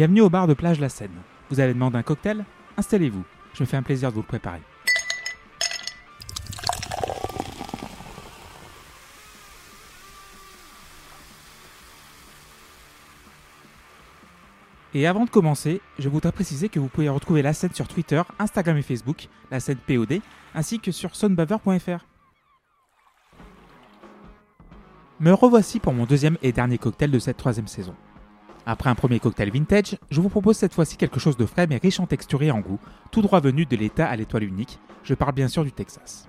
Bienvenue au bar de plage La Seine. Vous avez demandé un cocktail Installez-vous. Je me fais un plaisir de vous le préparer. Et avant de commencer, je voudrais préciser que vous pouvez retrouver la scène sur Twitter, Instagram et Facebook, la scène POD, ainsi que sur sonbaver.fr. Me revoici pour mon deuxième et dernier cocktail de cette troisième saison. Après un premier cocktail vintage, je vous propose cette fois-ci quelque chose de frais mais riche en texture et en goût, tout droit venu de l'État à l'étoile unique, je parle bien sûr du Texas.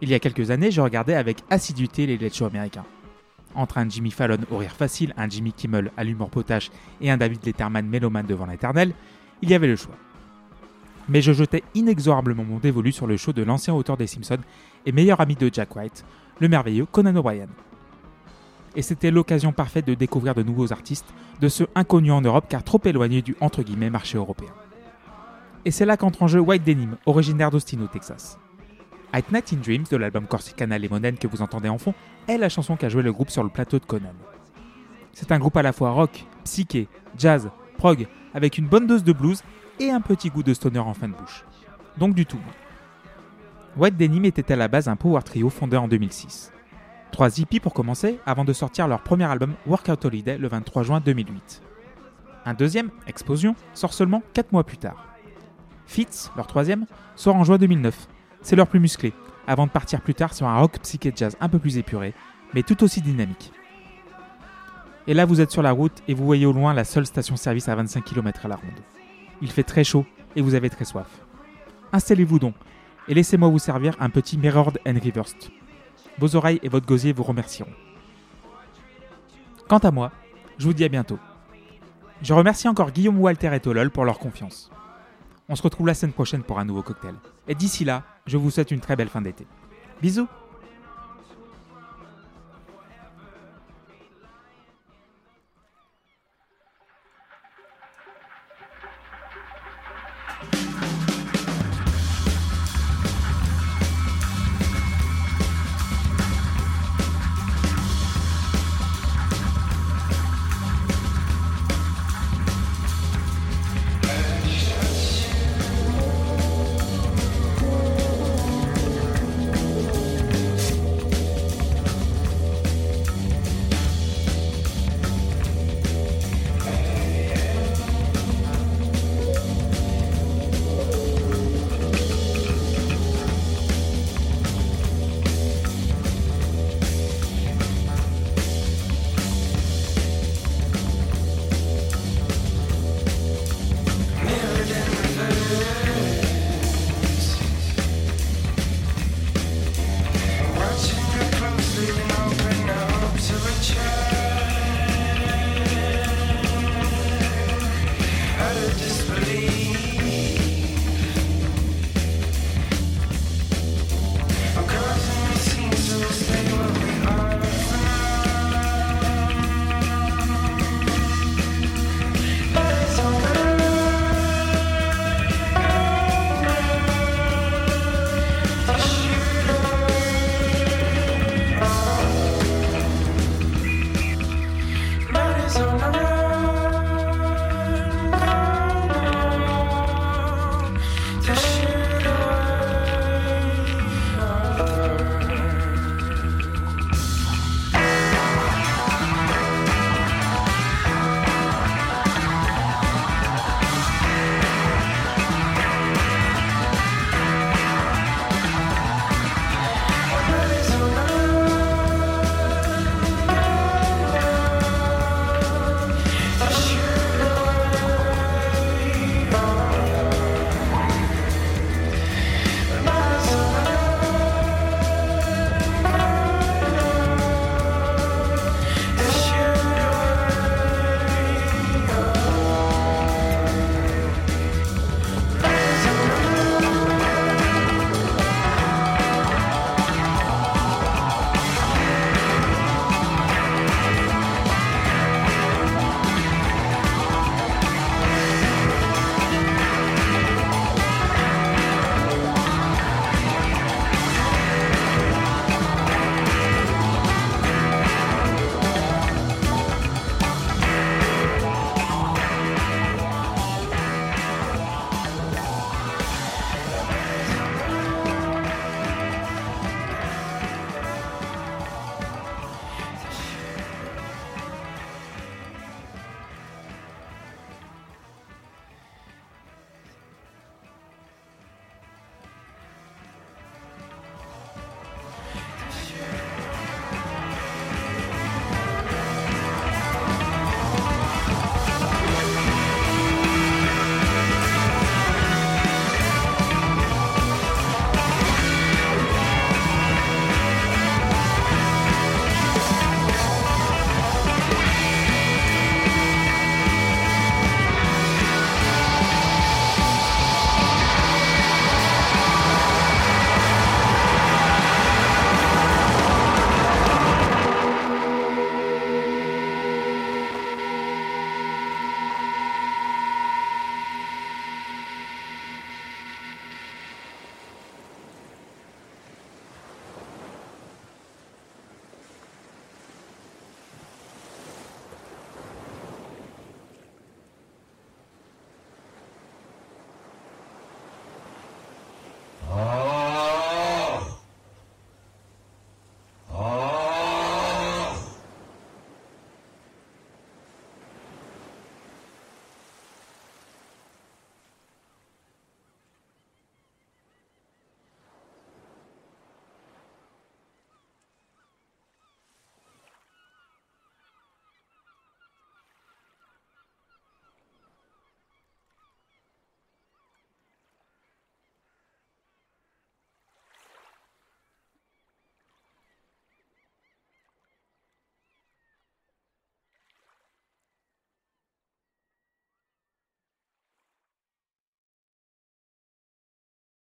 Il y a quelques années, je regardais avec assiduité les late shows américains. Entre un Jimmy Fallon au rire facile, un Jimmy Kimmel à l'humour potache et un David Letterman mélomane devant l'éternel, il y avait le choix. Mais je jetais inexorablement mon dévolu sur le show de l'ancien auteur des Simpsons et meilleur ami de Jack White, le merveilleux Conan O'Brien. Et c'était l'occasion parfaite de découvrir de nouveaux artistes, de ceux inconnus en Europe car trop éloignés du entre guillemets marché européen. Et c'est là qu'entre en jeu White Denim, originaire d'Austin au Texas. At Night in Dreams de l'album Corsicana Lemonade que vous entendez en fond est la chanson qu'a joué le groupe sur le plateau de Conan. C'est un groupe à la fois rock, psyché, jazz, prog, avec une bonne dose de blues et un petit goût de stoner en fin de bouche. Donc du tout. White Denim était à la base un power trio fondé en 2006. Trois hippies pour commencer, avant de sortir leur premier album Workout Holiday le 23 juin 2008. Un deuxième, Explosion, sort seulement 4 mois plus tard. Fitz, leur troisième, sort en juin 2009, c'est leur plus musclé, avant de partir plus tard sur un rock psyché jazz un peu plus épuré, mais tout aussi dynamique. Et là, vous êtes sur la route et vous voyez au loin la seule station-service à 25 km à la ronde. Il fait très chaud et vous avez très soif. Installez-vous donc et laissez-moi vous servir un petit Mirrored and Reversed. Vos oreilles et votre gosier vous remercieront. Quant à moi, je vous dis à bientôt. Je remercie encore Guillaume Walter et Tolol pour leur confiance. On se retrouve la semaine prochaine pour un nouveau cocktail. Et d'ici là, je vous souhaite une très belle fin d'été. Bisous